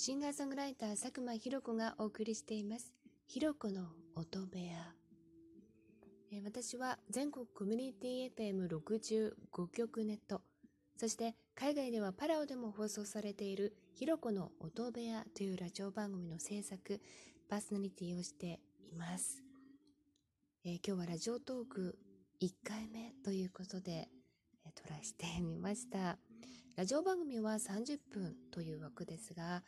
シンガーソングライター佐久間ひろ子がお送りしています。ひろ子の音部屋。え私は全国コミュニティ FM65 局ネット、そして海外ではパラオでも放送されているひろこの音部屋というラジオ番組の制作、パーソナリティをしています。えー、今日はラジオトーク1回目ということで、えー、トライしてみました。ラジオ番組は30分という枠ですが、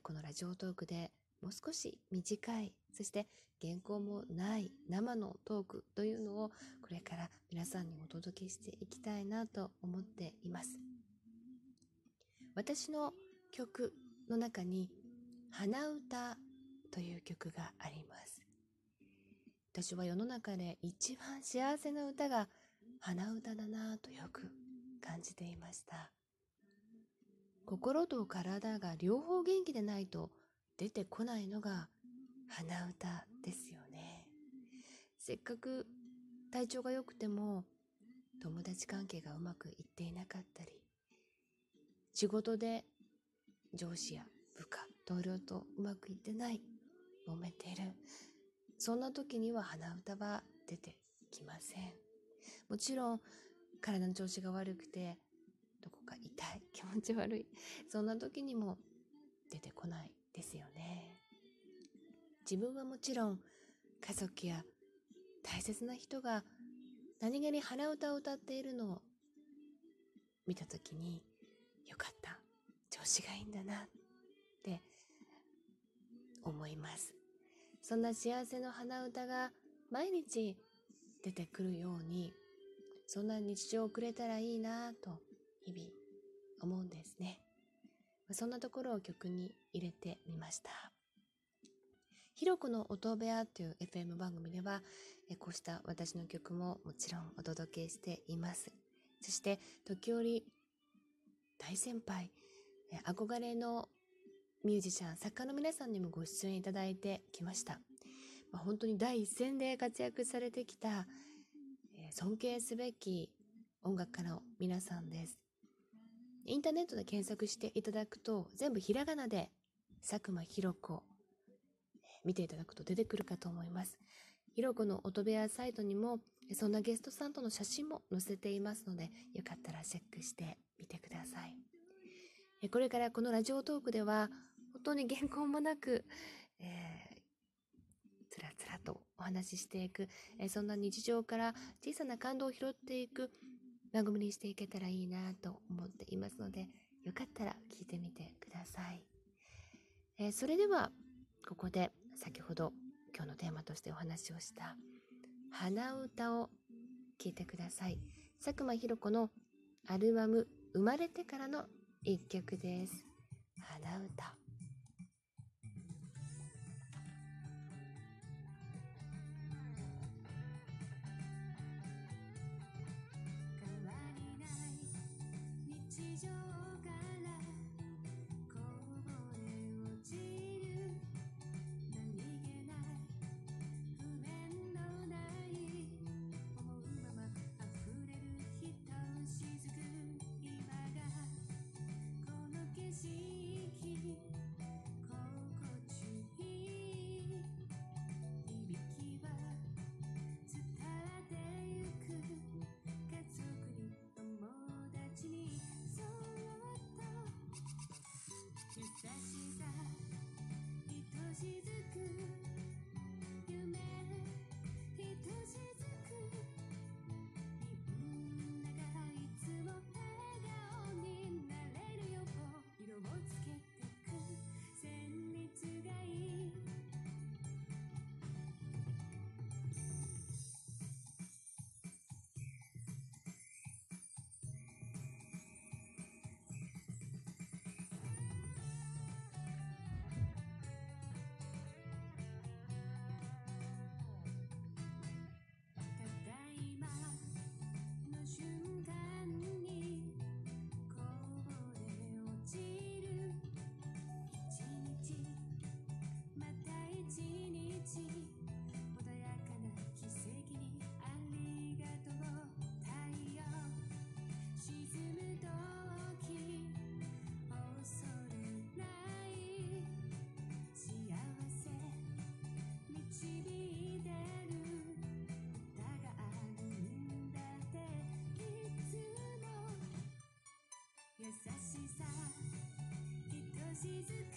このラジオトークでもう少し短い、そして原稿もない生のトークというのをこれから皆さんにお届けしていきたいなと思っています。私の曲の中に鼻歌という曲があります。私は世の中で一番幸せな歌が鼻歌だなぁとよく感じていました。心と体が両方元気でないと出てこないのが鼻歌ですよね。せっかく体調が良くても友達関係がうまくいっていなかったり、仕事で上司や部下、同僚とうまくいってない、揉めてる。そんな時には鼻歌は出てきません。もちろん体の調子が悪くてどこか痛い、気持ち悪い。そんな時にも出てこないですよね。自分はもちろん家族や大切な人が何気に鼻歌を歌っているのを見た時によかった。調子がいいんだなって思います。そんな幸せの鼻歌が毎日出てくるようにそんな日常をくれたらいいなと日々思うんですね。そんなところを曲に入れてみました。ひろこの音部屋という FM 番組では、こうした私の曲ももちろんお届けしています。そして時折大先輩、憧れのミュージシャン、作家の皆さんにもご出演いただいてきました。まあ、本当に第一線で活躍されてきた、尊敬すべき音楽家の皆さんです。インターネットで検索していただくと、全部ひらがなで、佐久間ひろ子、見ていただくと出てくるかと思います。ひろこの音部屋サイトにも、そんなゲストさんとの写真も載せていますので、よかったらチェックしてみてください。これからこのラジオトークでは、本当に原稿もなく、えー、つらつらとお話ししていく、え、そんな日常から小さな感動を拾っていく番組にしていけたらいいなと思っていますので、よかったら聞いてみてください。えー、それでは、ここで先ほど今日のテーマとしてお話をした鼻歌を聞いてください。佐久間ひろ子のアルバム生まれてからの一曲です。鼻歌。喜就。さしさ愛しずく。